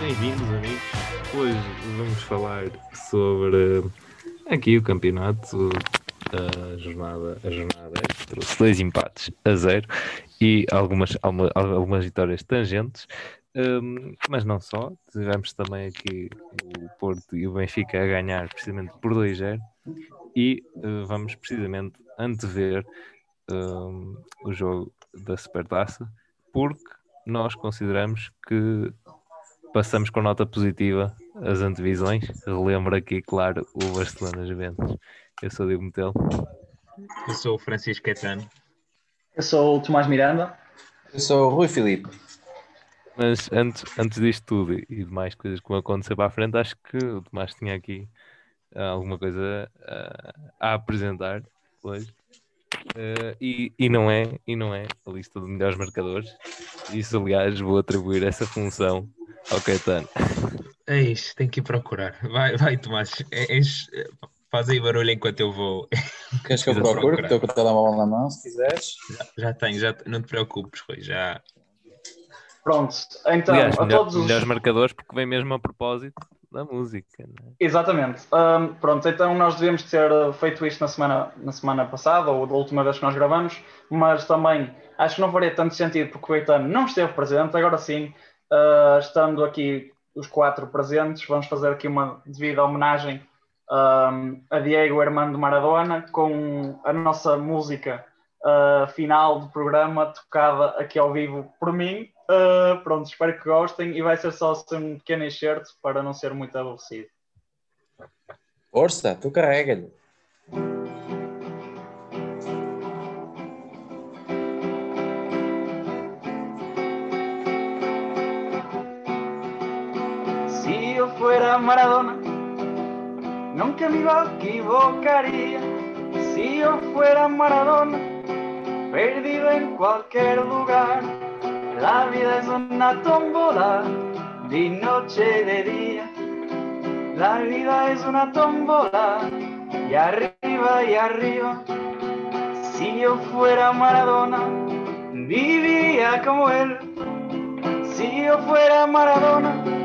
Bem-vindos, amigos. Hoje vamos falar sobre aqui o campeonato, a jornada, a jornada trouxe dois empates a zero e algumas, algumas vitórias tangentes, um, mas não só. Tivemos também aqui o Porto e o Benfica a ganhar precisamente por 2-0 e uh, vamos precisamente antever um, o jogo da Supertaça porque nós consideramos que passamos com nota positiva as antevisões. Relembro aqui, claro, o Barcelona Juventus. Eu sou o Diego Metel. Eu sou o Francisco Caetano. Eu sou o Tomás Miranda. Eu sou o Rui Filipe. Mas antes, antes disto tudo e de mais coisas que vão acontecer para a frente, acho que o Tomás tinha aqui uh, alguma coisa uh, a apresentar hoje. Uh, e, e, não é, e não é a lista de melhores marcadores. Isso, aliás, vou atribuir essa função ao Caetano. Eis, tem que ir procurar. Vai, vai Tomás. Eis, faz aí barulho enquanto eu vou. Queres que eu procure? Estou com o telemóvel na mão, se quiseres. Já, já tenho, já, não te preocupes, Rui. Já. Pronto, então, Aliás, a melhor, todos os. melhores marcadores, porque vem mesmo a propósito da música. Né? Exatamente. Um, pronto, então nós devíamos ter feito isto na semana, na semana passada, ou da última vez que nós gravamos, mas também acho que não faria tanto sentido porque o Caetano não esteve presente. Agora sim, uh, estando aqui os quatro presentes, vamos fazer aqui uma devida homenagem um, a Diego Armando Maradona com a nossa música uh, final do programa tocada aqui ao vivo por mim. Uh, pronto, espero que gostem e vai ser só um pequeno enxerto para não ser muito aborrecido. Força, tu carrega-lhe. Fuera Maradona, nunca me equivocaría. Si yo fuera Maradona, perdido en cualquier lugar. La vida es una tómbola, de noche de día. La vida es una tómbola, y arriba y arriba. Si yo fuera Maradona, viviría como él. Si yo fuera Maradona,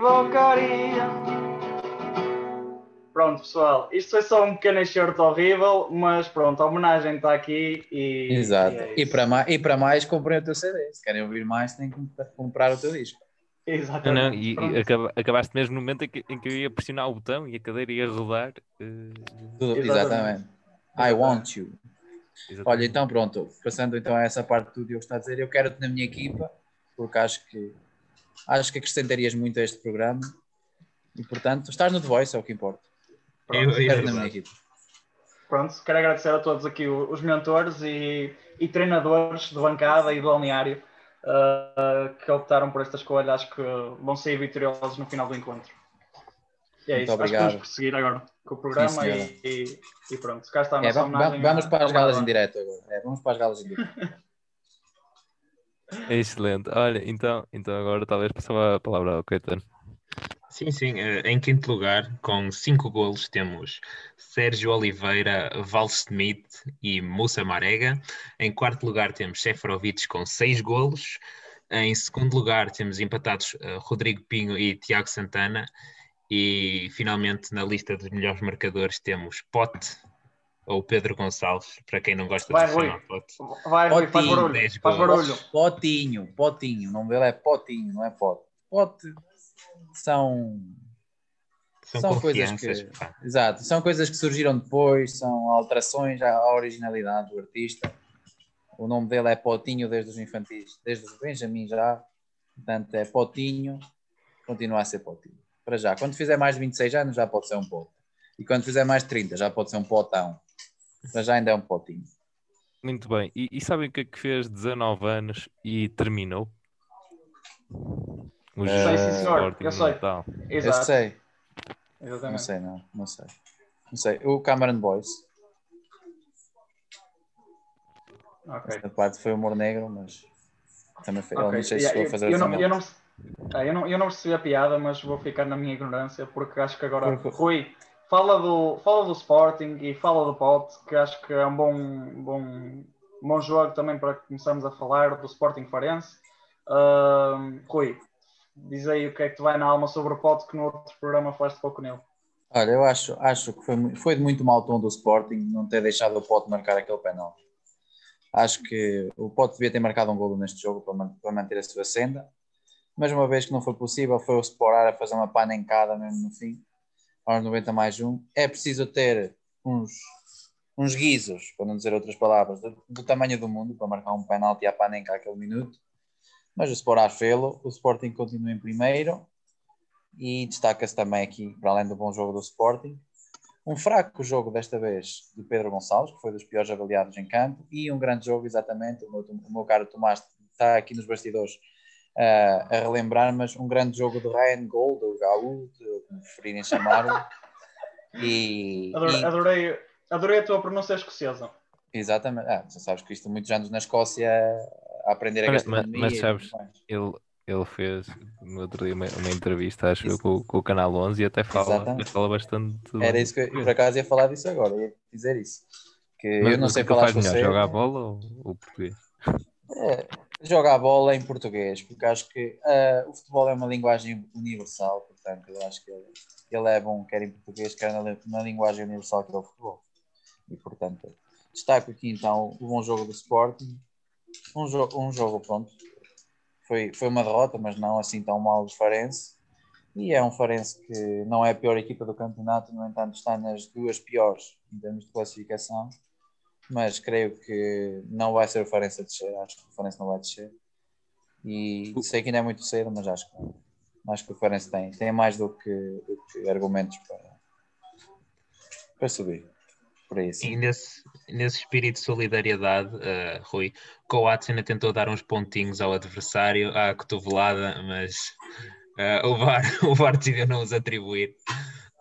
equivocaria. Pronto, pessoal, isto foi só um pequeno enxerto horrível, mas pronto, a homenagem está aqui e. Exato. E, é E, para mais, e para mais, comprem o teu CD. Se querem ouvir mais, têm que comprar o teu disco. Exatamente. não, e, e acaba- acabaste mesmo no momento em que, em que eu ia pressionar o botão e a cadeira ia rodar. Tudo- Exatamente. exatamente. I want you. exatamente. Olha, então pronto, passando então a essa parte que tu Diogo está a dizer, eu quero-te na minha equipa, porque acho que acho que acrescentarias muito a este programa e portanto estás no The Voice, é o que importa. Eu, eu, Quero na minha equipa. Pronto, quero agradecer a todos aqui os mentores e, e treinadores de bancada e do balneário uh, que optaram por esta escolha. Acho que vão sair vitoriosos no final do encontro. E é Muito isso. Acho que obrigado. vamos prosseguir agora com o programa Sim, e, e, e pronto. Cá está a É, nossa vamos, homenagem vamos a- para as galas em direto agora. É, vamos para as galas em direto. É excelente. Olha, então, então agora talvez passava a palavra ao Caetano. Sim, sim. eh, Em quinto lugar, com cinco golos, temos Sérgio Oliveira, Val Smith e Moussa Marega. Em quarto lugar, temos Seferovic com seis golos. Em segundo lugar, temos empatados eh, Rodrigo Pinho e Tiago Santana. E finalmente, na lista dos melhores marcadores, temos Pote ou Pedro Gonçalves, para quem não gosta Vai, de Rui. chamar Pote. Vai, Rui, faz Potinho, barulho. dez Faz barulho. Potinho, potinho, o nome dele é Potinho, não é Pote. Pote são São, São coisas que- pá. Exato, são coisas que surgiram depois, são alterações à à originalidade do artista. O nome dele é Potinho desde os infantis, desde os Benjamin já. Portanto, é Potinho, continua a ser Potinho. Para já, quando fizer mais de 26 anos, já pode ser um Pote. E quando fizer mais de 30, já pode ser um Potão. Para já ainda é um Potinho. Muito bem. E, e sabem o que é que fez 19 anos e terminou? O Sei, jogo sim, de senhor, eu sei. Natal. Eu Exato. sei, não Exatamente. sei, não, não sei. Não sei. O Cameron Boys, Ok. essa parte foi humor negro, mas também foi. Ele Ok. não sei se Yeah, eu, fazer eu, não, eu, não, ah, eu, não, eu não percebi a piada, mas vou ficar na minha ignorância porque acho que agora. Porque- Rui, fala do, fala do Sporting e fala do Pote, que acho que é um bom, bom, bom jogo também para começarmos a falar do Sporting Farense. Ahm, Rui, diz aí o que é que te vai na alma sobre o Pote, que no outro programa falaste pouco nele. Olha, eu acho, acho que foi, foi de muito mau tom do Sporting não ter deixado o Pote marcar aquele penal. Acho que o Pote devia ter marcado um golo neste jogo para, para manter a sua senda, mas uma vez que não foi possível, foi o Sporar a fazer uma panencada mesmo no fim, aos 90 mais um. É preciso ter uns, uns guizos, para não dizer outras palavras, do, do tamanho do mundo para marcar um penalti à panenca aquele minuto. Mas o Sporar fê-lo, o Sporting continua em primeiro e destaca-se também aqui, para além do bom jogo do Sporting, um fraco jogo desta vez de Pedro Gonçalves, que foi dos piores avaliados em campo, e um grande jogo, exatamente, o meu, o meu caro Tomás está aqui nos bastidores uh, a relembrar, mas um grande jogo de Ryan Gold, ou Gaú, como preferirem chamá-lo. E, adorei, e... Adorei, adorei, a tua pronúncia escocesa. Exatamente, ah, já sabes que estou muitos anos na Escócia a aprender a gastronomia. Mas, mas sabes, ele, ele fez no outro dia uma, uma entrevista, acho isso. com, com, o Canal 11 e até fala, fala bastante. Era isso que eu, por acaso ia falar disso agora, ia dizer isso. Que mas, eu não sei falar faz melhor, jogar a bola ou, ou português? É, jogar a bola em português, porque acho que uh, o futebol é uma linguagem universal, portanto, eu acho que ele, ele é bom quer em português, quer na, na linguagem universal que é o futebol. E portanto, destaco aqui então o bom jogo do Sporting, um, jo um jogo pronto, foi, foi uma derrota, mas não assim tão mal do Farense. E é um Farense que não é a pior equipa do campeonato, no entanto está nas duas piores em termos de classificação. Mas creio que não vai ser o Farense a descer, acho que o Farense não vai descer. E sei que ainda é muito cedo, mas acho que, acho que o Farense tem, tem mais do que, do que argumentos para, para subir por aí E nesse, nesse espírito de solidariedade, uh, Rui, Coates ainda tentou dar uns pontinhos ao adversário à cotovelada, mas uh, o, VAR, o VAR decidiu não os atribuir.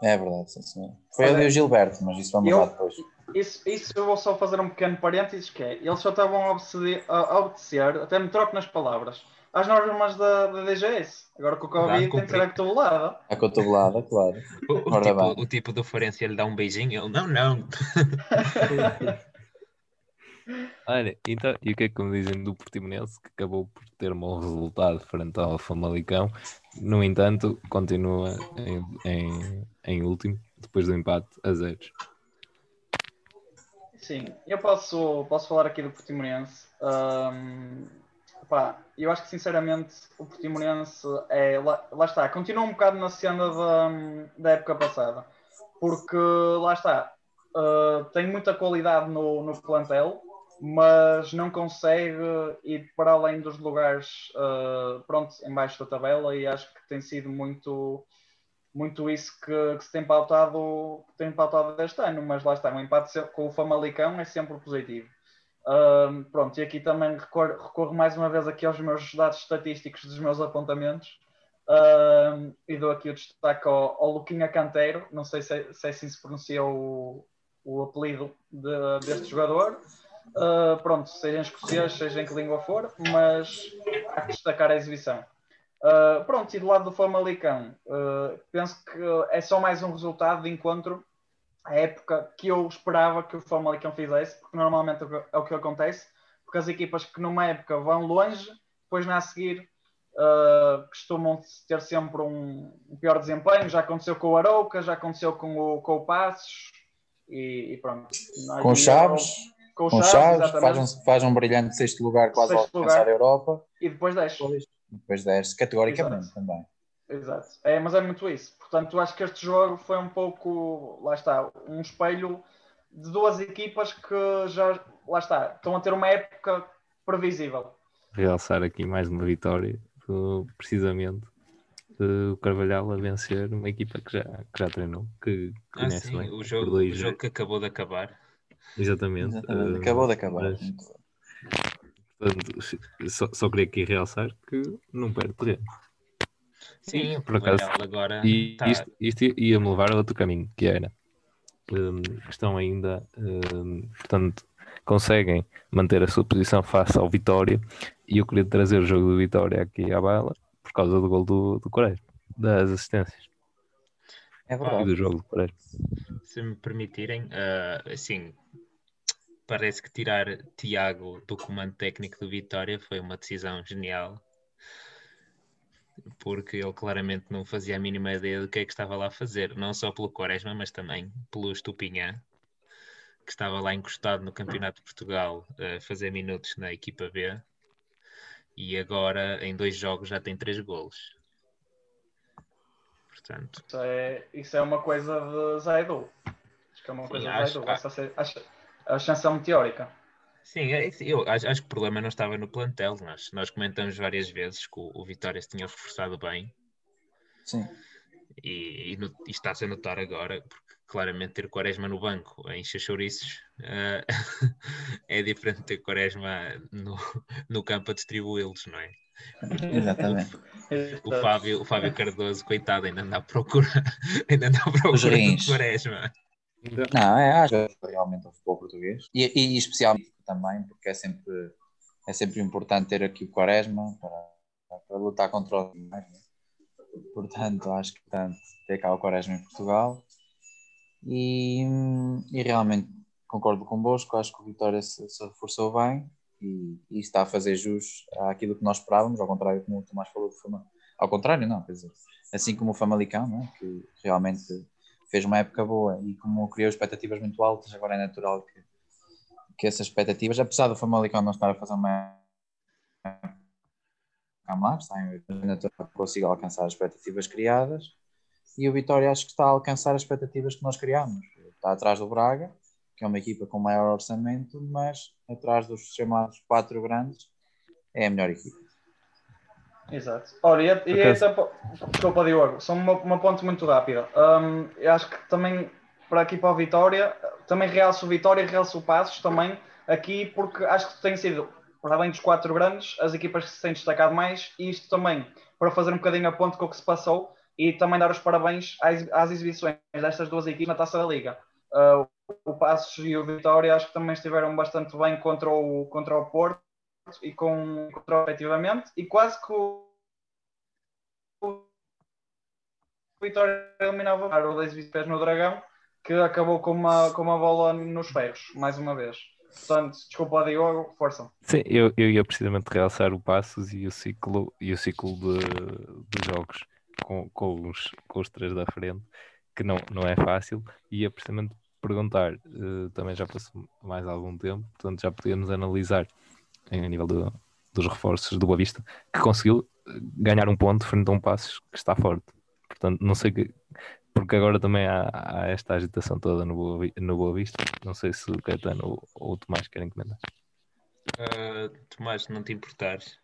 É verdade, sim, sim. Foi ali o Gilberto, mas isso vamos lá depois. Isso, isso eu vou só fazer um pequeno parênteses, que é, eles só estavam a obedecer, a obedecer até me troco nas palavras, às normas da, da DGS. Agora com o Covid tem que ser a cotovelada. A cotovelada, claro. O, o, tipo, o tipo do Forense ele dá um beijinho, ele não, não. Olha, então, e o que é que me dizem do Portimonense, que acabou por ter um bom resultado frente ao Famalicão, no entanto, continua em, em, em último, depois do empate a zeros. Sim, eu posso, posso falar aqui do Portimonense. Um, Pá, eu acho que sinceramente o Portimonense é. Lá, lá, está, continua um bocado na cena da, da época passada. Porque lá está, uh, tem muita qualidade no, no plantel, mas não consegue ir para além dos lugares uh, pronto, embaixo da tabela e acho que tem sido muito muito isso que, que se tem pautado, tem pautado este ano, mas lá está, um empate com o Famalicão é sempre positivo pronto, e aqui também recorro, recorro, mais uma vez aqui aos meus dados estatísticos dos meus apontamentos e dou aqui o destaque ao, ao Luquinha Canteiro, não sei se, se é assim se pronuncia o, o apelido de, deste jogador. Uh, pronto, seja em escocês, seja em que língua for, mas há que destacar a exibição. Uh, pronto, e do lado do Famalicão, uh, penso que é só mais um resultado de encontro a época que eu esperava que o Famalicão fizesse, porque normalmente é o que acontece, porque as equipas que numa época vão longe, depois na a seguir uh, costumam ter sempre um, um, pior desempenho. Já aconteceu com o Arouca, já aconteceu com o, com o Passos e, e pronto. Com Chaves, com, com Chaves, faz, um, faz um brilhante sexto lugar quase sexto ao alcançar a Europa. E depois. Depois, depois desce, categoricamente Exato. também. Exato. É, mas é muito isso. Portanto, acho que este jogo foi um pouco, lá está, um espelho de duas equipas que já, lá está, estão a ter uma época previsível. Realçar aqui mais uma vitória, precisamente, o Carvalhal a vencer uma equipa que já, que já treinou, que ah, conhece ah, sim, bem. O jogo, o jogo que acabou de acabar. Exatamente. Exatamente. Uh, acabou de acabar. Mas, portanto, só, só queria aqui realçar que não perde terreno. Sim, por acaso. Agora e tá... isto, isto ia-me levar a outro caminho, que era um, estão ainda, um, portanto, conseguem manter a sua posição face ao Vitória e eu queria trazer o jogo do Vitória aqui à bala por causa do gol do, do Coreia, das assistências. É verdade. E do jogo do Coreia. Se me permitirem, uh, assim, parece que tirar Tiago do comando técnico do Vitória foi uma decisão genial porque ele claramente não fazia a mínima ideia do que é que estava lá a fazer, não só pelo Quaresma, mas também pelo Estupinhã, que estava lá encostado no Campeonato de Portugal a fazer minutos na equipa B e agora em dois jogos já tem três golos. Portanto, Isso é, isso é uma coisa de Zaidu. Acho que é uma Sim, coisa acho- de Zaidu. Se- acho- A ascensão meteórica. sim, é eu acho, acho que o problema não estava no plantel. Nós, nós comentamos várias vezes que o, o Vitória se tinha reforçado bem Sim. e, e, no- e está-se a notar agora, porque claramente ter Quaresma no banco em chouriços eh, é diferente de ter Quaresma no, no campo a distribuí-los, não é? Exatamente. O Fábio, o Fábio Cardoso, coitado, ainda anda à procura, ainda anda à procura do rins. Quaresma. Não, é, acho que realmente o futebol português. E, e especialmente também, porque é sempre, é sempre importante ter aqui o Quaresma para, para lutar contra os demais. né? Portanto, acho que portanto, ter cá o Quaresma em Portugal. E, e realmente concordo convosco, acho que o Vitória se, se reforçou bem e, e está a fazer jus àquilo que nós esperávamos, ao contrário como o Tomás falou de Fama. Ao contrário, não, quer dizer, assim como o Famalicão, né, que realmente fez uma época boa e como criou expectativas muito altas, agora é natural que, que essas expectativas, apesar do Famalicão não estar a fazer uma em é natural que consiga alcançar as expectativas criadas e o Vitória acho que está a alcançar as expectativas que nós criámos. Está atrás do Braga, que é uma equipa com maior orçamento, mas atrás dos chamados quatro grandes é a melhor equipa. Exato. Ora, e, e Por acaso- então, desculpa, Diogo, só uma, uma ponte muito rápida. Hum, eu acho que também, para aqui para a Vitória, também realço o Vitória e realço o Passos também aqui, porque acho que tem sido, para além dos quatro grandes, as equipas que se têm destacado mais, e isto também para fazer um bocadinho a ponte com o que se passou e também dar os parabéns às, às exibições destas duas equipes na Taça da Liga. Uh, o Passos e o Vitória acho que também estiveram bastante bem contra o, contra o Porto e com efetivamente e quase que o, Vitória eliminava o dois pés no Dragão que acabou com uma, com uma bola nos ferros, mais uma vez. Portanto, desculpa Diogo, força. Sim, eu, eu ia precisamente realçar o Passos e o ciclo, e o ciclo de, de jogos com, com, os, com os três da frente, que não, não é fácil, e ia precisamente perguntar, eh, também já passou mais algum tempo, portanto já podíamos analisar em, a nível do- dos reforços do Boa Vista, que conseguiu eh, ganhar um ponto frente a um Passos que está forte. Portanto, não sei que, porque agora também há, há esta agitação toda no Boa, no Boa Vista, não sei se o Caetano ou, ou o Tomás querem comentar. Ah, Tomás, não te importares.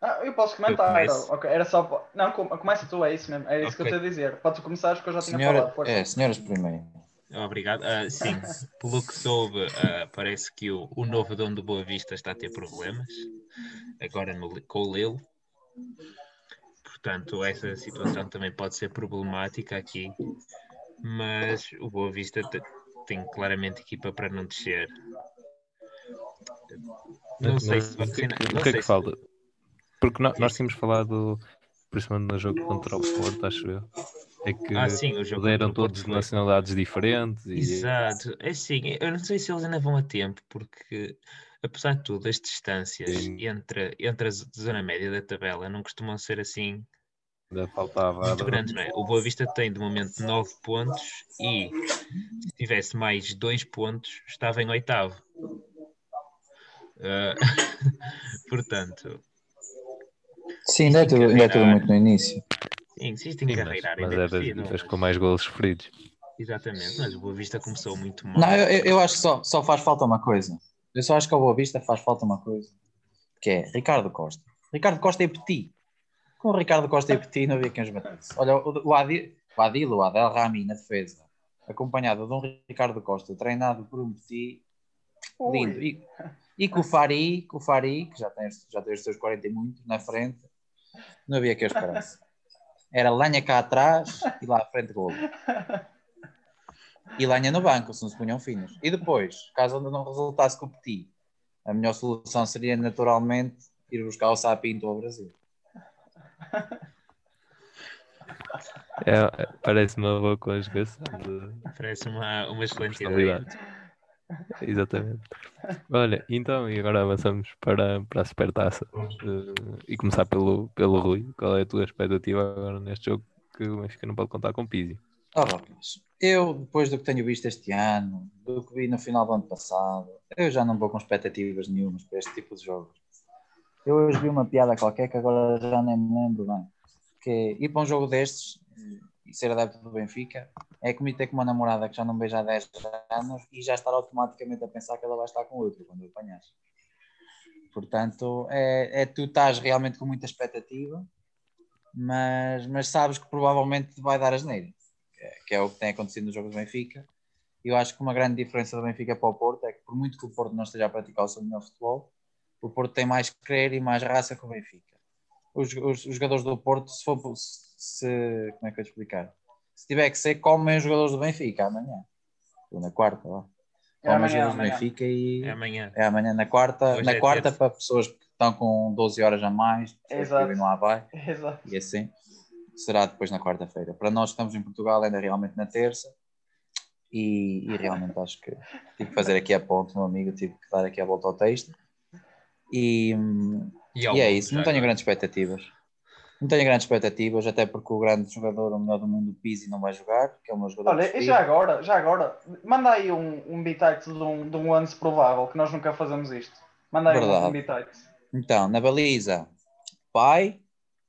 Ah, eu posso comentar. Eu começo. ok, era só. pa- Não, com- começa tu, é isso mesmo. É isso que eu tenho a dizer. Podes começar, porque eu já tinha Senhora, falado. Força. é, senhoras primeiro. Obrigado. Ah, sim, pelo que soube, ah, parece que o, o novo dono do Boa Vista está a ter problemas, agora no, com o Lilo. Portanto, essa situação também pode ser problemática aqui, mas o Boa Vista te- tem claramente equipa para não descer. Não sei se vai ser. é que- não o que é que se- falta? Porque nós Isso. tínhamos falado, principalmente no jogo contra o Porto, acho eu, é que Ah, sim, o jogo eram contra o Porto todos de nacionalidades diferentes e Exato, é assim, eu não sei se eles ainda vão a tempo, porque apesar de tudo, as distâncias Sim. entre, entre a zona média da tabela não costumam ser assim ainda faltava muito grandes, não é? O Boa Vista tem de momento 9 pontos e se tivesse mais 2 pontos estava em oitavo. Ah, portanto, Sim, ainda é tudo, ainda é tudo muito no início. Sim, se isto tem que Sim, mas, mas ainda é é com mais golos sofridos. Exatamente, mas o Boa Vista começou muito mal. Não, eu, eu- acho que só, só faz falta uma coisa. Eu só acho que ao Boa Vista faz falta uma coisa. Que é Ricardo Costa. Ricardo Costa e Petit. Com o Ricardo Costa e Petit não havia quem os batesse. Olha, o, o, Adil, o Adil, o Adel Rami na defesa, acompanhado de um Ricardo Costa, treinado por um Petit, lindo. E, e com o Fari, com o Fari, que já tem, os- já tem os seus 40 e muitos, na frente, não havia quem os parasse. Era lenha cá atrás e lá à frente gol. E lenha no banco, se não se punham finos. E depois, caso ainda não resultasse com o Petit, a melhor solução seria naturalmente ir buscar o Sapinto ao Brasil. É, é- parece uma boa conjugação de Parece uma, uma excelente ideia. Exatamente. Olha, então, e agora avançamos para, para a supertaça. Eh, e começar pelo, pelo Rui. Qual é a tua expectativa agora neste jogo que o Benfica não pode contar com Pizzi? Ah, eu, depois do que tenho visto este ano, do que vi no final do ano passado, eu já não vou com expectativas nenhumas para este tipo de jogo. Eu hoje vi uma piada qualquer que agora já nem me lembro bem. Que é ir para um jogo destes e ser adepto do Benfica é como ter com uma namorada que já não vejo há 10 anos e já estar automaticamente a pensar que ela vai estar com outro quando o apanhas. Portanto, é, é tu estás realmente com muita expectativa, mas, mas sabes que provavelmente vai dar asneira, que é, que é o que tem acontecido nos jogos do Benfica. Eu acho que uma grande diferença do Benfica para o Porto é que, por muito que o Porto não esteja a praticar o seu melhor futebol, o Porto tem mais querer e mais raça que o Benfica. Os, os, os jogadores do Porto, se for como é que eu te explicar? Se tiver que ser, comem os jogadores do Benfica amanhã. Ou na quarta, ó. É Comem os amanhã, jogadores do. Benfica e. É amanhã. É amanhã na quarta, Hoje na é quarta terça. para pessoas que estão com 12 horas a mais, que Exato. vivem lá vai, Exato. e assim será depois na quarta-feira. Para nós que estamos em Portugal ainda realmente na terça e, e realmente acho que tive que fazer aqui a ponte, meu amigo, tive que dar aqui a volta ao texto e, E, e é isso, não tenho grandes expectativas. Não tenho grandes expectativas, até porque o grande jogador, o melhor do mundo, o Pizzi, não vai jogar, que é o meu jogador Olha, e já agora, já agora, manda aí um, um bitite de um, de um lance provável, que nós nunca fazemos isto. Manda aí um, Verdade. um bitite. Então, na baliza, pai,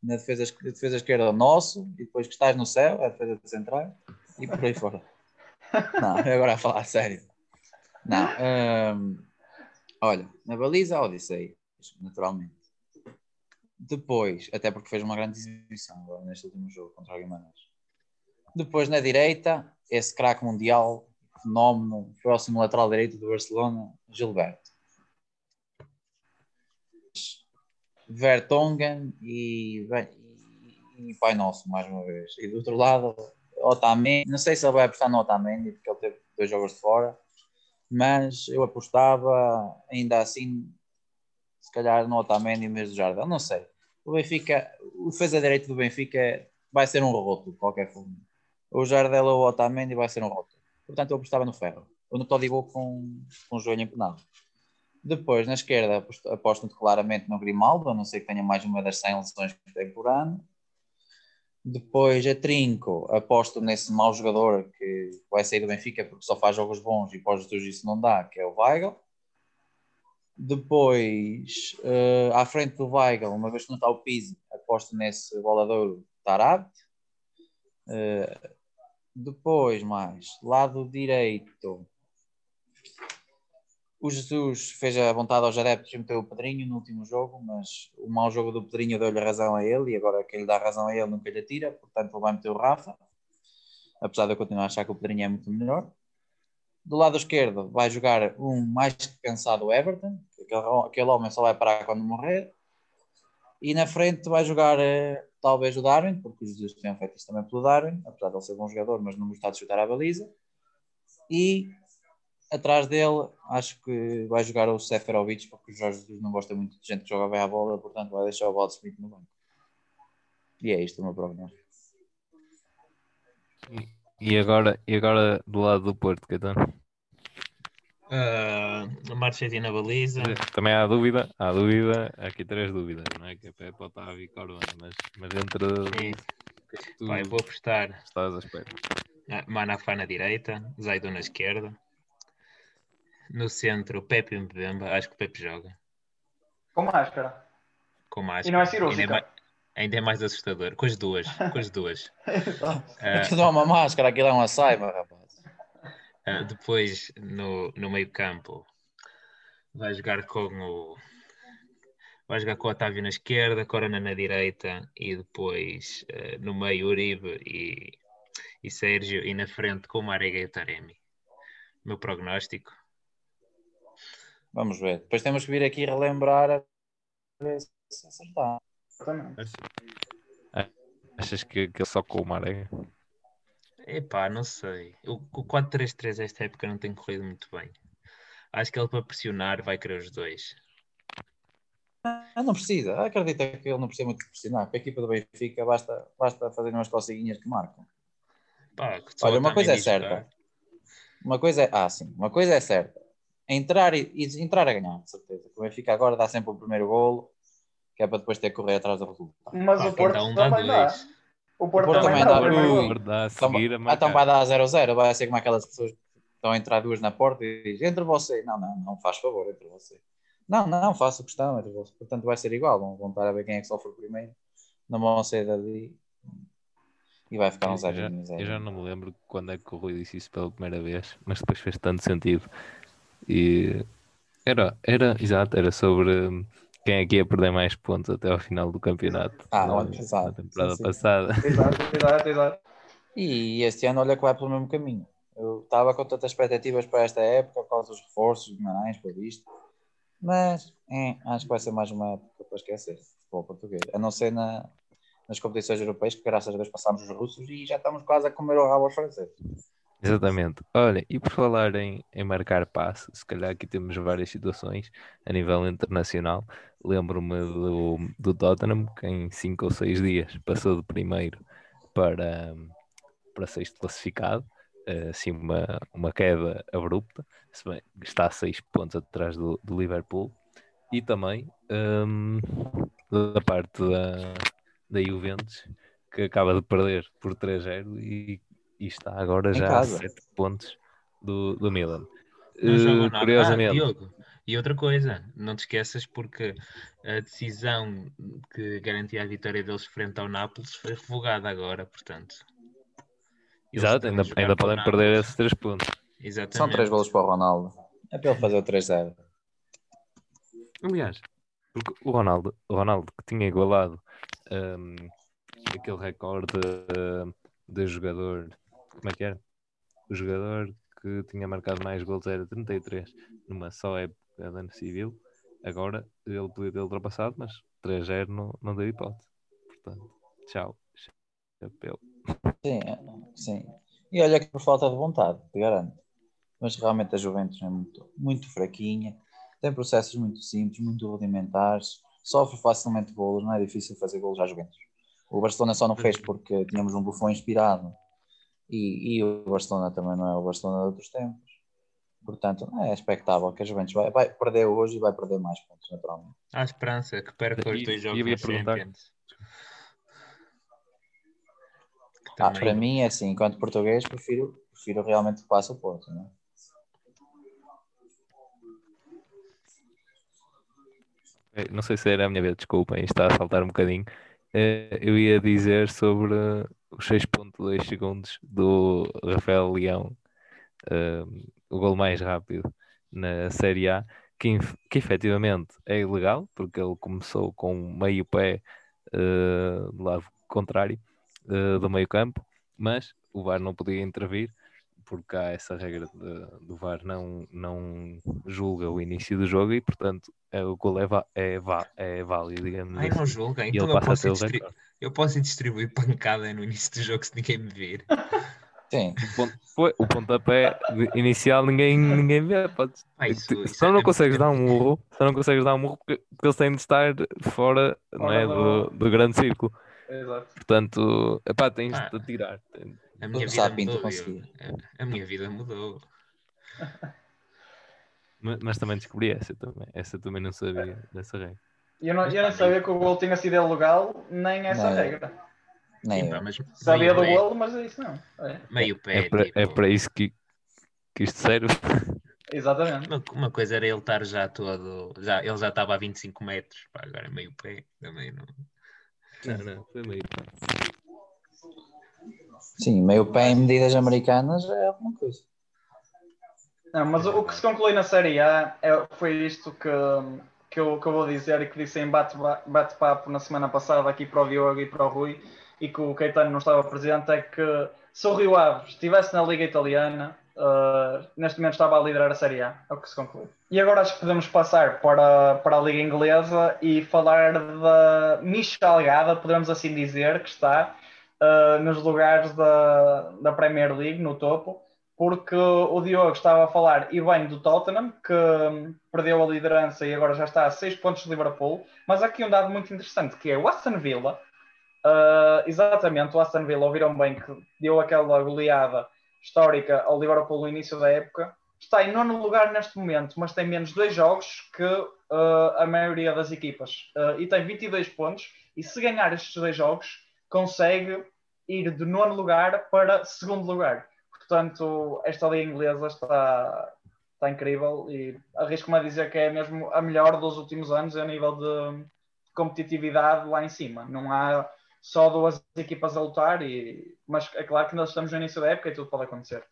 na defesa, es- defesa esquerda, o nosso, e depois que estás no céu, é a defesa central, e por aí fora. Não, agora a falar a sério. Não, hum, olha, na baliza, Odissei, naturalmente. Depois, até porque fez uma grande exibição agora neste último jogo contra o Guimarães. Depois, na direita, esse craque mundial, fenómeno, próximo lateral direito do Barcelona, Gilberto. Vertonghen e, e Pai Nosso, mais uma vez. E do outro lado, Otamendi. Não sei se ele vai apostar no Otamendi, porque ele teve dois jogos de fora, mas eu apostava ainda assim, se calhar no Otamendi em vez do Jardel. Não sei. O Benfica, o defesa direito do Benfica vai ser um roto, de qualquer forma. O Jardel ou o Otamendi vai ser um roto. Portanto, eu apostava no Ferro. Ou no Todibo com, com o joelho empenado. Depois, na esquerda, aposto- claramente no Grimaldo, a não ser que tenha mais uma das 100 lesões que tem por ano. Depois, a Trinco, aposto nesse mau jogador que vai sair do Benfica porque só faz jogos bons e pós do isso não dá, que é o Weigl. Depois, eh, à frente do Weigl, uma vez que não está o Pizzi, aposto nesse bolador Tarabt. Eh, depois, mais, lado direito, o Jesus fez a vontade aos adeptos e meteu o Pedrinho no último jogo, mas o mau jogo do Pedrinho deu-lhe razão a ele e agora quem lhe dá razão a ele nunca lhe atira, portanto ele vai meter o Rafa, apesar de eu continuar a achar que o Pedrinho é muito melhor. Do lado esquerdo vai jogar um mais cansado Everton, aquele, aquele homem só vai parar quando morrer. E na frente vai jogar eh, talvez o Darwin, porque os Jesus têm feito isso também pelo Darwin, apesar de ele ser bom jogador, mas não gostar de chutar a baliza. E atrás dele acho que vai jogar o Seferovic, porque o Jorge Jesus não gosta muito de gente que joga bem a bola, portanto vai deixar o Baldsmith no banco. E é isto o meu prognóstico. E agora, e agora do lado do Porto, Caetano? Ah, Marchetti na baliza. Também há dúvida, há dúvida, há aqui três dúvidas, não é? Que é Pepe, Otávio e Corona, mas, mas entre é tu pá, eu vou apostar estás à espera. ah, Manafá na direita, Zaidu na esquerda. No centro, Pepe e Mbemba. Acho que o Pepe joga. Com máscara. Com máscara. E não é é, cirúrgica. Ainda é mais assustador. Com as duas. Com as duas. Ah, Aquilo não é uma máscara, aquilo é uma saiba, rapaz. ah, depois, no, no meio campo, vai jogar com o... Vai jogar com o Otávio na esquerda, Corona na direita e depois ah, no meio Uribe e, e Sérgio e na frente com o Marega e o Taremi. Meu prognóstico. Vamos ver. Depois temos que vir aqui relembrar a ver se acertar. Exatamente. Achas que, que ele só com o Maré? Epá, não sei. O, o 4-3-3 esta época não tem corrido muito bem. Acho que ele para pressionar vai querer os dois. Ah, não precisa. Acredita que ele não precisa muito de pressionar. Para a equipa do Benfica basta, basta fazer umas coceguinhas que marcam. Pá, que Olha, uma coisa é jogar. certa. Uma coisa é. Ah, sim. Uma coisa é certa. entrar e, e entrar a ganhar, de certeza. O Benfica agora dá sempre o primeiro golo, que é para depois ter que correr atrás do resultado. Mas Pá, o Porto então também dá. dois. O Porto, O Porto também também dá. dá. a Então, seguir a ah, então vai dar 0-0, vai ser como aquelas pessoas que estão a entrar duas na porta e diz, entre você. Não, não, não faz favor, entre você. Não, não, faço questão entre você. Portanto, vai ser igual. Vão, vão estar a ver quem é que sofre primeiro. Não vão ser dali. E vai ficar um Eu já, 0 eu já não me lembro quando é que o Rui disse isso pela primeira vez, mas depois fez tanto sentido. E era, era, exato, era sobre quem é que ia perder mais pontos até ao final do campeonato. Ah, na, olha, na exato, temporada sim, sim. passada. Exato, exato, exato. E este ano, olha que vai pelo mesmo caminho. Eu estava com tantas expectativas para esta época, por causa dos reforços, Guimarães, por visto. Mas é, acho que vai ser mais uma época para esquecer, futebol português. A não ser na, nas competições europeias, que graças a Deus passámos os russos e já estamos quase a comer o rabo aos franceses. Exatamente. Olha, e por falar em, em marcar passe, se calhar aqui temos várias situações a nível internacional. Lembro-me do, do Tottenham, que em 5 ou 6 dias passou de primeiro para, para sexto classificado. Eh, Assim, uma, uma queda abrupta, se bem está a 6 pontos atrás do, do Liverpool. E também hum, da parte da, da Juventus, que acaba de perder por 3-0 e, e está agora Em já casa. a 7 pontos do, do Milan. Nada. curiosamente, Ah, Diogo, e outra coisa, não te esqueças porque a decisão que garantia a vitória deles frente ao Nápoles foi revogada agora, portanto. Eles exato, ainda, ainda podem perder esses 3 pontos. Exatamente. São três golos para o Ronaldo. É para ele fazer o 3-0. Aliás, porque o Ronaldo, o Ronaldo que tinha igualado hum, aquele recorde hum, de jogador, como é que era? O jogador que tinha marcado mais gols era 33 numa só época de ano civil. Agora ele podia ter ultrapassado, mas 3-0 não, não deu hipótese. Portanto, tchau. Chapéu. Sim, é, sim. E olha que por falta de vontade, te garanto. Mas realmente a Juventus é muito, muito fraquinha, tem processos muito simples, muito rudimentares, sofre facilmente golos, não é difícil fazer golos à Juventus. O Barcelona só não fez porque tínhamos um Buffon inspirado e, e o Barcelona também não é o Barcelona de outros tempos. Portanto, é expectável que a Juventus vai, vai perder hoje e vai perder mais pontos, naturalmente. Há esperança que perca os dois jogos eu ia na perguntar- Champions. Que Ah, também- para mim é assim, enquanto português prefiro, prefiro realmente que passe o Porto, não é? Eh, Não sei se era a minha vez, desculpem, está a saltar um bocadinho. Eh, Eu ia dizer sobre os 6.2 segundos do Rafael Leão, eh, o gol mais rápido na Série A, que, que efetivamente é ilegal, porque ele começou com meio pé eh, do lado contrário eh, do meio campo, mas o VAR não podia intervir, porque há essa regra de- do VAR não, não julga o início do jogo e, portanto, é, o gol é, va- é, va- é válido, digamos Ai, assim. não julguem. E Então eu posso, ter ir o distri- recorde. eu posso ir distribuir pancada no início do jogo se ninguém me vir. Sim, O pont- foi- O pontapé inicial ninguém, ninguém vê. Pode... Ah, isso- Só isso é- não é- consegues dar um murro, só não consegues dar um murro porque, porque eles têm de estar fora não é, do, do grande círculo. Exato. Portanto, epá, tens Ah. de atirar. Tem- A minha O vida mudou. conseguia. A, a minha vida mudou. Mas, mas também descobri essa também. Essa também não sabia dessa regra. Eu não, eu não sabia que o gol tinha sido ilegal, nem essa Não. regra. nem Sim, pá, mas Sabia do pé- golo, mas é isso não. É. Meio pé. É para, tipo, é para isso que, que isto serve. Exatamente. Uma, uma coisa era ele estar já todo. Já, ele já estava a 25 metros. Pá, agora meio pé. Também não. Não, não, foi meio. Sim, meio pé em medidas americanas é alguma coisa. Não, mas o, que se conclui na Série A é- foi isto que, que, eu, que eu vou dizer e que disse em bate- bate-papo na semana passada aqui para o Diogo e para o Rui e que o Caetano não estava presente, é que se o Rio Ave estivesse na Liga Italiana, eh, neste momento estava a liderar a Série A, é o que se conclui. E agora acho que podemos passar para, para a Liga Inglesa e falar da Michalgada, podemos assim dizer, que está eh, nos lugares da, da Premier League, no topo, porque o Diogo estava a falar e bem do Tottenham, que perdeu a liderança e agora já está a 6 pontos de Liverpool, mas aqui um dado muito interessante, que é o Aston Villa, ah, exatamente, o Aston Villa, ouviram bem que deu aquela goleada histórica ao Liverpool no início da época, está em nono lugar neste momento, mas tem menos dois jogos que uh, a maioria das equipas. Uh, e tem 22 pontos. E se ganhar estes dois jogos, consegue ir de nono lugar para segundo lugar. Portanto, esta liga inglesa está, está incrível e arrisco-me a dizer que é mesmo a melhor dos últimos anos a nível de competitividade lá em cima. Não há só duas equipas a lutar, e, mas é claro que nós estamos no início da época e tudo pode acontecer.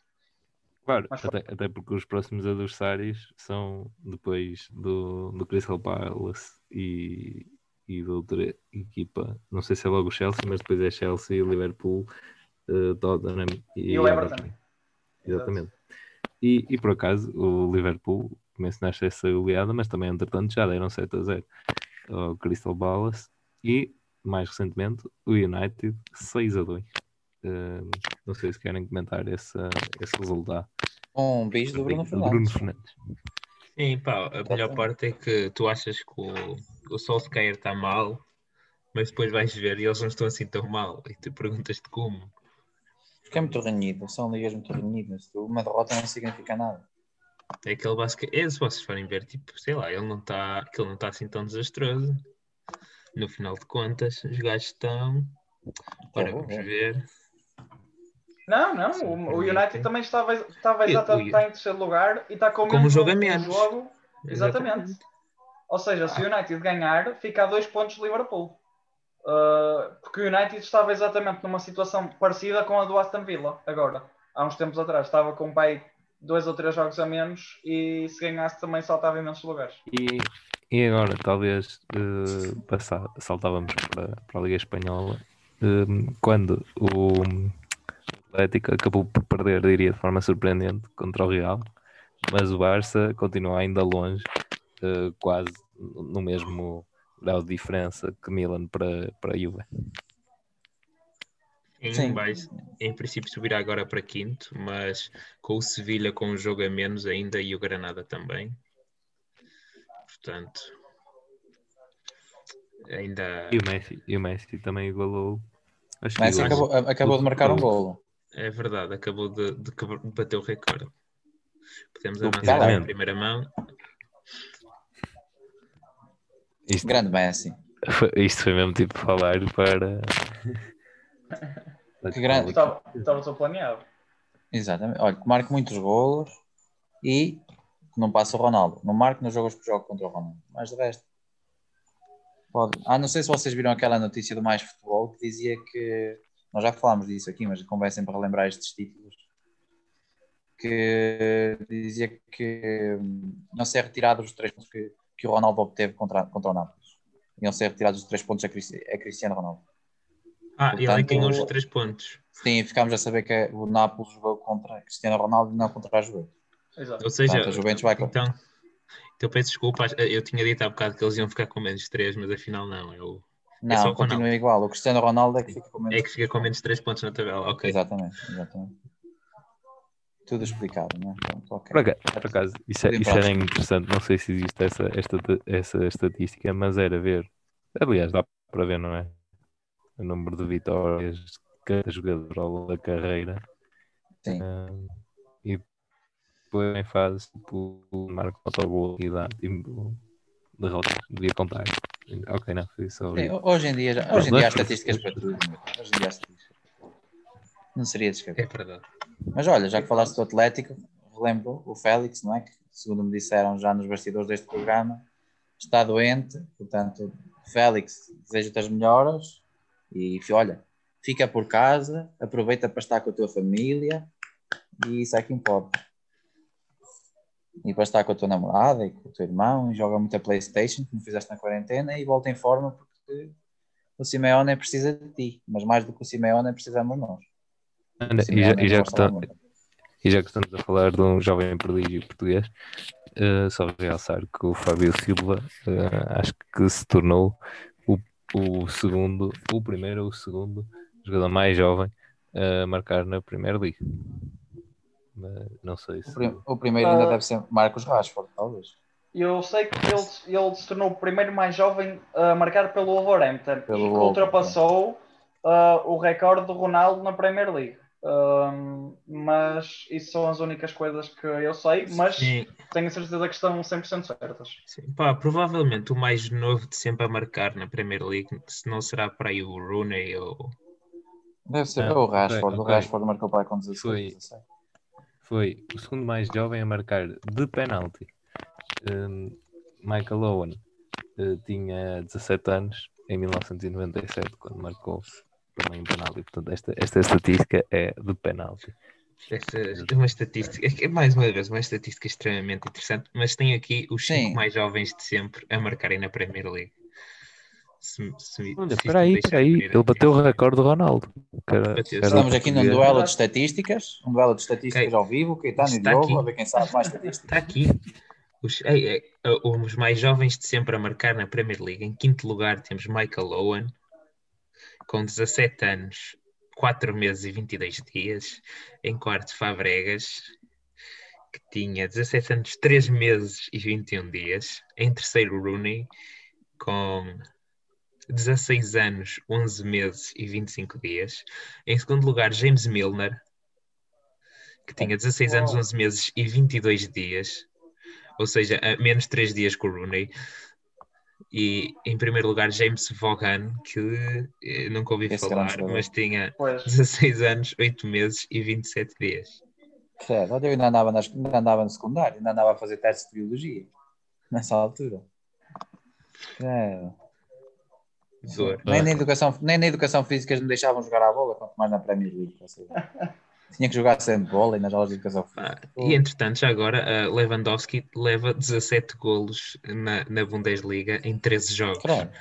Claro, até, até, porque os próximos adversários são depois do, do Crystal Palace e, e da outra equipa, não sei se é logo o Chelsea, mas depois é Chelsea, Liverpool, uh, Tottenham e, e o Everton. Everton. Exatamente. E, e por acaso o Liverpool mencionaste essa goleada, mas também entretanto já deram 7 a 0 ao Crystal Palace e mais recentemente o United 6 a 2. Uh, não sei se querem comentar esse, esse resultado. Um beijo do Bruno Fernandes. Bruno Fernandes. Sim, pá, a melhor parte é que tu achas que o, o Solskjaer está mal, mas depois vais ver e eles não estão assim tão mal. E tu perguntas-te como. Porque é muito renhido, são ligas muito renhidas. Uma derrota não significa nada. É aquele basquete. É, se vocês forem ver, tipo, sei lá, ele não está ele não tá assim tão desastroso. No final de contas, os gajos estão. Ora, vamos ver. Não, não, o, o United também estava, estava exatamente está em terceiro lugar e está com o Como jogo a menos. Jogo, exatamente. exatamente. Ou seja, se o United ganhar, fica a dois pontos de Liverpool. Uh, porque o United estava exatamente numa situação parecida com a do Aston Villa, agora. Há uns tempos atrás. Estava com o pai dois ou três jogos a menos e se ganhasse também saltava imensos lugares. E, e agora, talvez, uh, saltávamos para, para a Liga Espanhola, uh, quando o Atlético acabou por perder, diria, de forma surpreendente contra o Real, mas o Barça continua ainda longe, uh, quase no mesmo grau de diferença que Milan para, para a Juve. Sim. Vai, em princípio subirá agora para quinto, mas com o Sevilha com um jogo a menos ainda e o Granada também. Portanto, ainda. E o Messi, e o Messi também igualou. Acho Messi acabou, acabou de marcar um golo. É verdade, acabou de, de bater o recorde. Podemos avançar em primeira mão. Isto, Grande Messi. Isto foi mesmo tipo falar para. que grande. Estava, estava planeado. Exatamente. Olha, que marque muitos golos e que não passa o Ronaldo. Não marque nos jogos que jogo contra o Ronaldo. Mas de resto. Pode. Ah, não sei se vocês viram aquela notícia do Mais Futebol que dizia que nós já falámos disso aqui, mas convém sempre relembrar estes títulos, que dizia que iam ser retirados os três pontos que, que o Ronaldo obteve contra, contra o Nápoles. Iam ser retirados os três pontos a, a Cristiano Ronaldo. Ah, Portanto, ele ganhou os três pontos. Sim, ficámos a saber que o Nápoles jogou contra Cristiano Ronaldo e não contra a Juventus. Exato. Ou seja, Portanto, a Juventus vai então, então peço desculpa, eu tinha dito há bocado que eles iam ficar com menos três, mas afinal não. Eu é não, é continua igual. O Cristiano Ronaldo é que fica com menos. É que fica com menos 3 pontos na tabela, ok. Exatamente, exatamente. Tudo explicado, não é? Pronto, okay. por, acaso, por acaso, isso, é, isso era interessante. Não sei se existe essa, esta, essa estatística, mas era ver. Aliás, dá para ver, não é? O número de vitórias de cada jogador ao longo da carreira. Sim. Uh, e depois em fase, tipo, marca autogol e dá tipo, derrota. Devia contar. Ok, não, foi só. Sim, hoje em dia, já, hoje em dia há estatísticas para tudo. Hoje em dia há estatísticas. Não seria de escrever. É verdade. Mas olha, já que falaste do Atlético, relembro o Félix, não é? Que, segundo me disseram já nos bastidores deste programa, está doente. Portanto, Félix, desejo-te as melhoras e olha, fica por casa, aproveita para estar com a tua família e isso é que importa e para estar com a tua namorada e com o teu irmão e joga muita Playstation, como fizeste na quarentena, e volta em forma porque o Simeone precisa de ti, mas mais do que o Simeone precisamos nós. E já, e, já que está, e já que estamos a falar de um jovem prodígio português, uh, só realçar que o Fábio Silva uh, acho que se tornou o, o segundo, o primeiro ou o segundo jogador mais jovem a marcar na Primeira Liga mas não sei se. O, primeiro ainda uh, deve ser Marcos Rashford, talvez. Eu sei que ele, ele se tornou o primeiro mais jovem a marcar pelo Wolverhampton pelo e que ultrapassou uh, o recorde do Ronaldo na Premier League. Um, mas isso são as únicas coisas que eu sei, mas Sim, tenho a certeza que estão 100% certas. sim. Pá, provavelmente o mais novo de sempre a marcar na Premier League, se não será para aí o Rooney ou. Deve ser Ah, o Rashford. O ok. Rashford marcou para aí com 16. Foi. 17. Foi o segundo mais jovem a marcar de penalti. Um, Michael Owen eh, tinha 17 anos em 1997, quando marcou também um penalti. Portanto, esta, esta estatística é de penalti. Essa é uma estatística, é que, mais uma vez, uma estatística extremamente interessante, mas tem aqui os cinco Sim. mais jovens de sempre a marcarem na Premier League. Se, se, Olha, espera aí, espera aí. Ele bateu o recorde do Ronaldo. Que que Estamos aqui num duelo de estatísticas. Um duelo de estatísticas Ok. ao vivo. Caetano e Está Diogo. aqui. A ver quem sabe mais estatísticas. Está aqui. Os, ei, ei, os mais jovens de sempre a marcar na Premier League. Em quinto lugar temos Michael Owen, com 17 anos, 4 meses e 22 dias. Em quarto, Fabregas, que tinha 17 anos, 3 meses e 21 dias. Em terceiro, Rooney, com 16 anos, 11 meses e 25 dias. Em segundo lugar, James Milner, que tinha 16 anos, Uau. 11 meses e 22 dias. Ou seja, menos 3 dias com o Rooney. E em primeiro lugar, James Vaughan, que eh, nunca ouvi Esse falar, mas tinha Pois, 16 anos, 8 meses e 27 dias. Credo, olha, eu ainda andava, nas, ainda andava no secundário. Ainda andava a fazer testes de biologia. Nessa altura. Credo. Nem na, educação, nem na educação física me deixavam jogar à bola, quanto mais na Premier League. Tinha que jogar sempre bola e nas aulas de educação Ah, e entretanto, já agora, ah, Lewandowski leva 17 golos na, na Bundesliga em 13 jogos. Credo.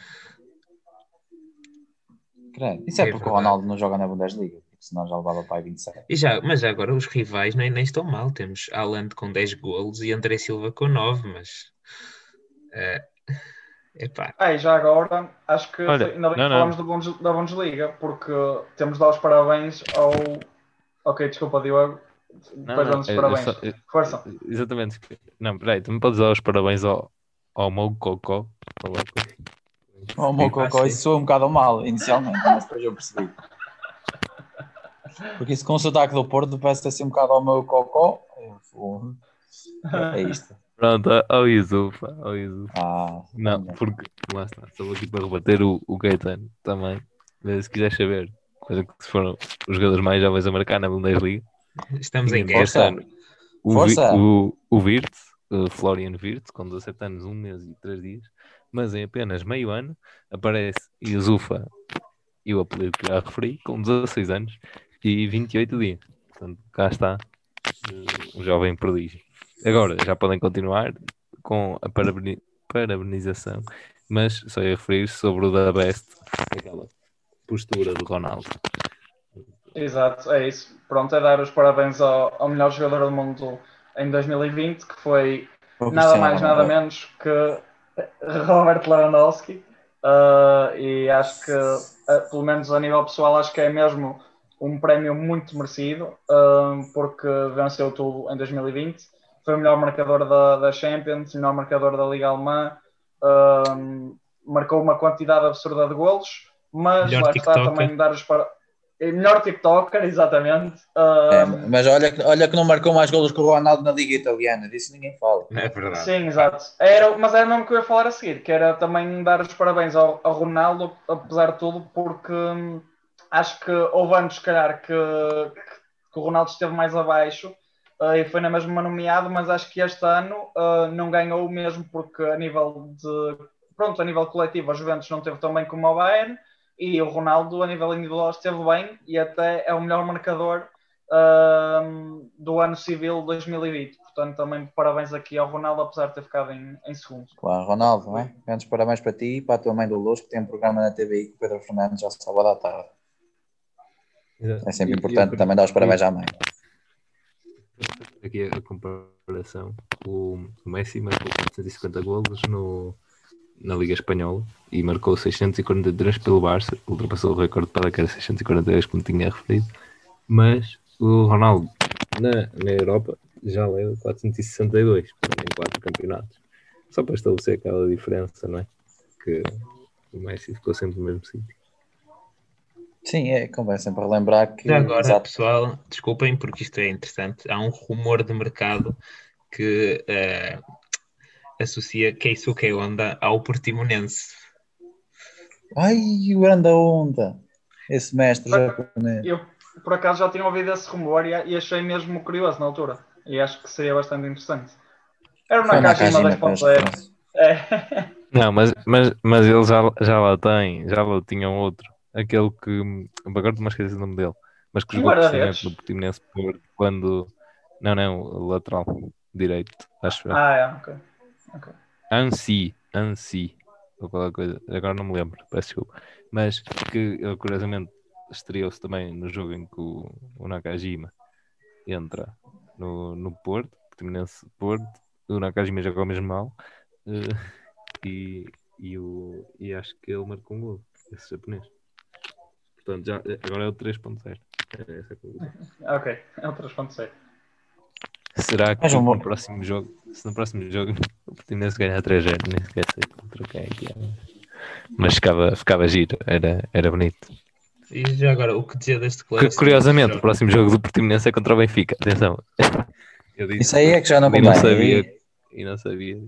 Credo. Isso é É porque o verdade. Ronaldo não joga na Bundesliga, porque senão já levava para aí 27. E já, mas já agora os rivais nem, nem estão mal. Temos Haaland com 10 golos e André Silva com 9, mas. ah, epá, Ah, e já agora, acho que Olha, ainda bem não, que não. falamos da Bundesliga, porque temos de dar os parabéns ao. Ok, desculpa, Diogo. Depois não, damos os parabéns. só- Força. Exatamente. Não, peraí, tu me podes dar os parabéns ao, ao meu cocó. Falar com- O meu Ah, isso soa um bocado mal, inicialmente, mas depois eu percebi. Porque isso com o sotaque do Porto parece assim um bocado ao meu cocó. É isto. Pronto, ao Isufa, ao Isufa. Ah, Não, porque lá está, estou aqui para rebater o, o Gaetano também. Mas se quiser saber, coisa que se foram os jogadores mais jovens a marcar na Bundesliga, estamos em guerra. ano o, Vi- Força! o, o Wirtz, o Florian Wirtz, com 17 anos, 1 mês e 3 dias, mas em apenas meio ano aparece Isufa e o apelido que já referi, com 16 anos e 28 dias. Portanto, cá está um jovem prodígio. Agora, já podem continuar com a parabeni- parabenização, mas só ia referir sobre o da Best, aquela postura do Ronaldo. Exato, é isso. Pronto, é dar os parabéns ao, ao melhor jogador do mundo em 2020, que foi O nada mais, nada Ronaldo. menos que Robert Lewandowski. Uh, e acho que, uh, pelo menos a nível pessoal, acho que é mesmo um prémio muito merecido, uh, porque venceu tudo em 2020. Foi o melhor marcador da, da Champions, o melhor marcador da Liga Alemã, uh, marcou uma quantidade absurda de golos, mas Melhor lá está TikToker. também dar os para... é Melhor TikToker, exatamente. É, Uh, mas olha, que- olha que não marcou mais golos que o Ronaldo na Liga Italiana, disso ninguém fala. É verdade. Sim, exato. Era, mas era o nome que eu ia falar a seguir, que era também dar os parabéns ao, ao Ronaldo, apesar de tudo, porque hum, acho que houve anos, se calhar, que, que o Ronaldo esteve mais abaixo eh, e foi na mesma nomeado, mas acho que este ano eh, não ganhou mesmo porque a nível de pronto, a nível coletivo a Juventus não teve tão bem como o Bayern e o Ronaldo a nível individual esteve bem e até é o melhor marcador do ano civil 2020. Portanto, também parabéns aqui ao Ronaldo, apesar de ter ficado em, em segundo. Claro, Ronaldo, não é? Grandes parabéns para ti e para a tua mãe do Luz, que tem um programa na TVI com o Pedro Fernandes ao sábado à tarde. É sempre importante também dar os parabéns à mãe. Aqui a comparação: o Messi marcou 450 golos no, na Liga Espanhola e marcou 643 pelo Barça, ultrapassou o recorde para que era 643, como tinha referido. Mas o Ronaldo na, na Europa já leva 462 em quatro campeonatos. Só para estabelecer aquela diferença, não é? Que o Messi ficou sempre no mesmo sítio. Sim, é, convém sempre relembrar que. Já agora, Exato. pessoal, desculpem porque isto é interessante. Há um rumor de mercado que eh, associa Keisuke Honda ao Portimonense. Ai, o grande onda! Esse mestre japonês. Eu, por acaso, já tinha ouvido esse rumor e, e achei mesmo curioso na altura. E acho que seria bastante interessante. Era uma Nakajima Kajima, 2.0. É. Não, mas, mas, mas eles já, já lá têm, já lá tinham outro. Aquele que. Agora não me esqueci o nome dele. Mas que Um jogou precisamente no Portimonense quando. Não, não, lateral direito, acho eu. Ah, é, ok. Ok. Ansi, Ansi, ou qualquer coisa, agora não me lembro, peço desculpa. Mas que ele curiosamente estreou-se também no jogo em que o, o Nakajima entra no, no Porto, Portimonense Porto, o Nakajima joga ao mesmo mal eh, e, e, o, e acho que ele marcou um gol, esse japonês. Portanto, já, agora é o 3.0. É. Ok, é o 3.6. Será que no próximo jogo, se no próximo jogo o Portimonense ganhar 3-0, nem sequer sei contra quem é que é. Mas ficava, ficava giro, era, era bonito. E já agora, o que dizer deste Que, clássico? curiosamente, o próximo jogo do Portimonense é contra o Benfica. Atenção. Eu disse Isso aí é que já não e não convém. sabia. E não sabia.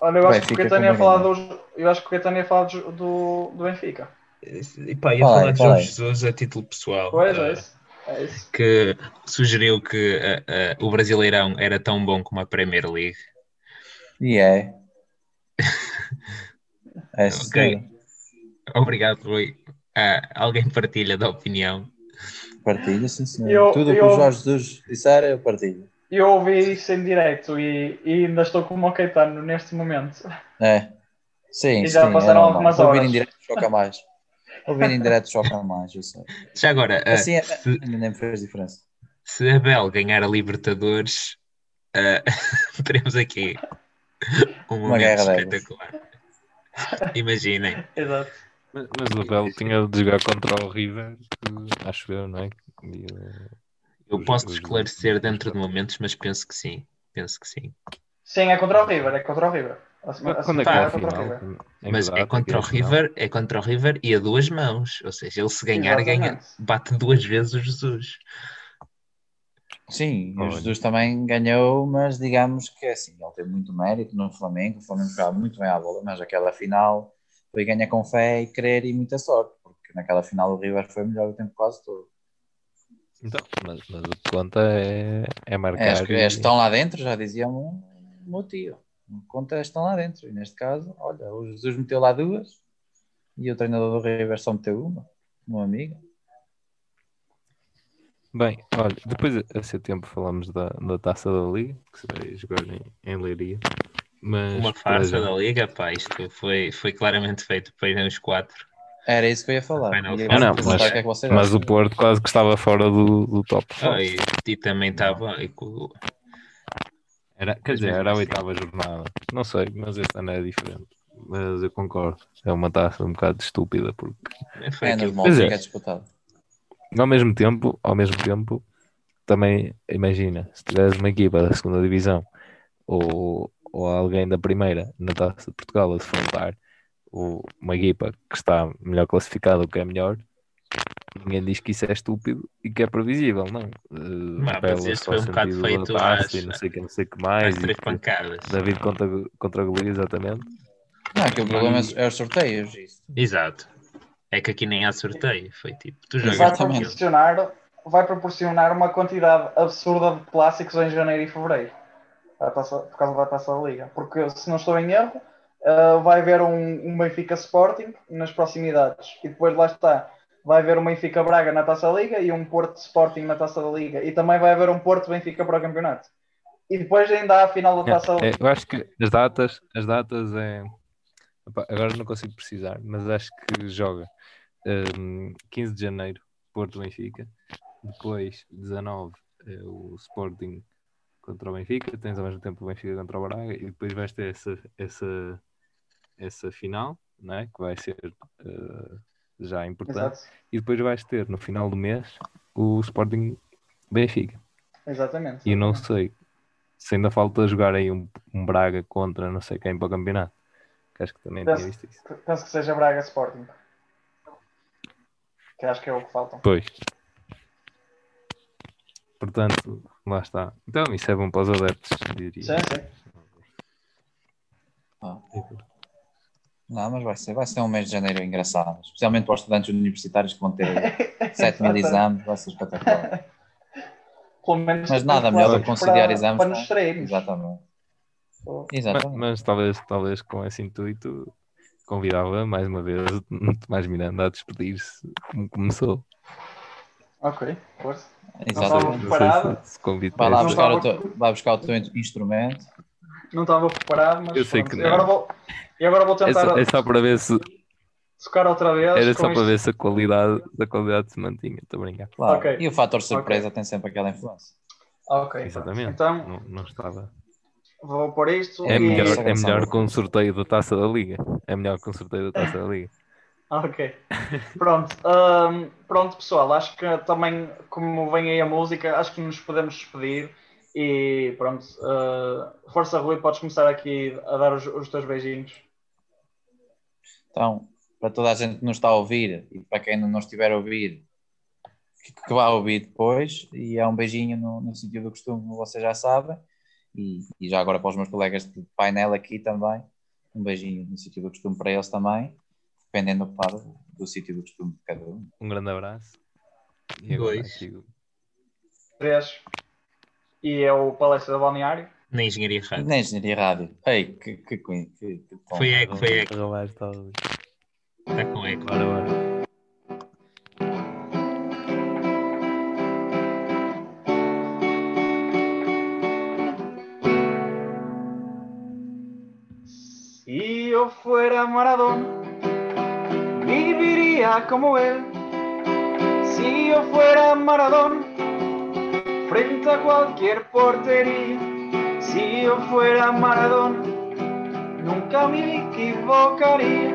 Olha, eu acho que o Benfica Caetano ia falar do, eu acho que o Caetano ia falar do, do, do Benfica. E pá, ia falar de Jorge aí. Jesus a título pessoal. Pois eh, é isso. É isso. que sugeriu que eh, eh, o Brasileirão era tão bom como a Premier League. E é. É Ok. Obrigado, Rui. Ah, alguém partilha da opinião. Partilha, sim, senhor. Eu- Tudo o que o Jorge Jesus disser, eu partilho. Eu ouvi isso em direto e, e ainda estou como o Caetano neste momento. É. Sim, E já sim, passaram é algumas Ouvir horas. em direto choca mais. Ouvir em direto choca mais, eu sei. Já agora, ah, Assim, é- se, ainda nem fez diferença. se a Bel ganhar a Libertadores, ah, teremos aqui um Uma momento guerra espetacular. Imaginem. Exato. Mas, mas o Abel tinha de jogar contra o River, acho eu, não é? E, uh, Eu Os- posso os- esclarecer dentro de momentos, mas penso que sim. Penso que sim. Sim, é contra o River, é contra o River. Quando é que é contra o? River. Que Mas é contra o? River, é contra o River e a duas mãos. Ou seja, ele se ganhar, ganha, bate duas vezes o Jesus. Sim, o. Jesus também ganhou, mas digamos que assim, ele teve muito mérito no Flamengo, o Flamengo jogava muito bem à bola, mas aquela final foi ganhar com fé e querer e muita sorte, porque naquela final o River foi melhor o tempo quase todo. Então, mas, mas o que conta é, é marcar. É, e- estão lá dentro, já dizia o meu tio. O que conta é estão lá dentro. E neste caso, olha, o Jesus meteu lá duas e o treinador do River só meteu uma, uma amiga. Bem, olha, depois a ser tempo falamos da, da taça da Liga, que se vai jogar em, em Leiria. Mas Uma farsa já- da Liga, pá, isto foi, foi claramente feito para irem os quatro. Era isso que eu ia falar. Ah, não, perguntar mas- o que é que Mas o Porto quase que estava fora do, do top. Ah, e, e também estava. e Era, quer dizer, era a oitava jornada. Não sei, mas este ano é diferente. Mas eu concordo. É uma taça um bocado estúpida, porque Foi É aquilo. normal, é. fica disputado. Ao mesmo tempo, ao mesmo tempo, também imagina, se tiveres uma equipa da segunda divisão ou, ou alguém da primeira na taça de Portugal a defrontar o- uma equipa que está melhor classificada ou que é melhor, ninguém diz que isso é estúpido e que é previsível, não. Uh, mas este foi um bocado feito às- e não sei o que, não sei que mais. e três pancadas. David contra, contra Golias, exatamente. Não, que o problema é os sorteios. Isso. Exato. É que aqui nem há sorteio. Foi tipo, tu jogas Vai Exatamente. proporcionar, vai proporcionar uma quantidade absurda de clássicos em janeiro e fevereiro. Taça- por causa da taça da Liga. Porque, se não estou em erro, ah, vai haver um, um Benfica Sporting nas proximidades. E depois lá está. Vai haver um Benfica Braga na taça da Liga e um Porto Sporting na taça da Liga. E também vai haver um Porto Benfica para o campeonato. E depois ainda há a final da taça da É, Liga. eu acho que as datas, as datas é. Epá, agora não consigo precisar, mas acho que joga hum, 15 de janeiro, Porto Benfica. Depois, 19, é o Sporting contra o Benfica. Tens ao mesmo tempo o Benfica contra o Braga. E depois vais ter essa, essa, essa final, né? que vai ser eh, já importante. Exato. E depois vais ter no final do mês o Sporting Benfica. Exatamente. E não sei se ainda falta jogar aí um, um Braga contra não sei quem para o campeonato. Que acho que também tinha Penso- visto isso. Penso que seja Braga Sporting. que acho que é o que faltam. Pois. Portanto, lá está. Então, isso é bom para os adeptos, diria. Sim, sim. Ah. Não, mas vai ser, vai ser um mês de janeiro engraçado, especialmente para os estudantes universitários que vão ter 7 mil exames, vai ser espetacular. Pelo menos Mas nada melhor do que conciliar exames Para com- nos distrairmos. Exatamente. Mas, Exatamente. mas talvez, talvez com esse intuito convidava mais uma vez o Tomás Miranda a despedir-se como começou. Ok, força. Exatamente. Não sei preparado. se, se convite Vai lá buscar o estava- teu, vai buscar o teu instrumento. Não estava preparado, mas Eu sei pronto. que E agora não. vou, e agora vou É tentar só, é só para ver se tocar outra vez. era só para isto. ver se a qualidade, se a qualidade se mantinha. Estou a brincar. Claro. Ok. E o fator surpresa tem sempre aquela influência. Ok, Exatamente. Então Não, não estava. Vou pôr isto. É e... melhor, é melhor com o sorteio da taça da liga. É melhor com o sorteio da taça da liga. Ok. Pronto. hum, pronto, pessoal. Acho que também, como vem aí a música, acho que nos podemos despedir. E pronto. uh, força, Rui, podes começar aqui a dar os, os teus beijinhos. Então, para toda a gente que nos está a ouvir e para quem não nos estiver a ouvir, que, que vá ouvir depois, e é um beijinho no, no sentido do costume, vocês já sabem, e, e já agora para os meus colegas de painel aqui também, um beijinho no sentido do costume para eles também, dependendo claro, do sítio do costume de cada um. Um grande abraço. E agora Dois. aqui Três. E é o Palestra da Balneário. Na Engenharia Rádio. Na Engenharia Rádio. Ei, que, que, que, que, que. Foi eco, foi eco. Está com eco. Bora, bora. Fuera Maradona, viviría como él. Si yo fuera Maradona, frente a cualquier portería. Si yo fuera Maradona, nunca me equivocaría.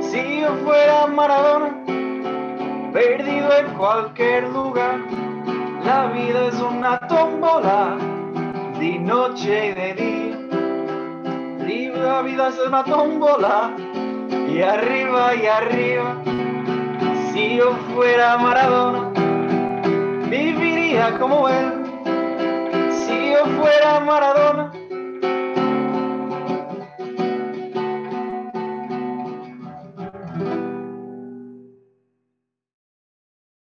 Si yo fuera Maradona, perdido en cualquier lugar. La vida es una tómbola, de noche y de día. La vida es una tómbola y arriba y arriba. Si yo fuera Maradona, viviría como él. Si yo fuera Maradona.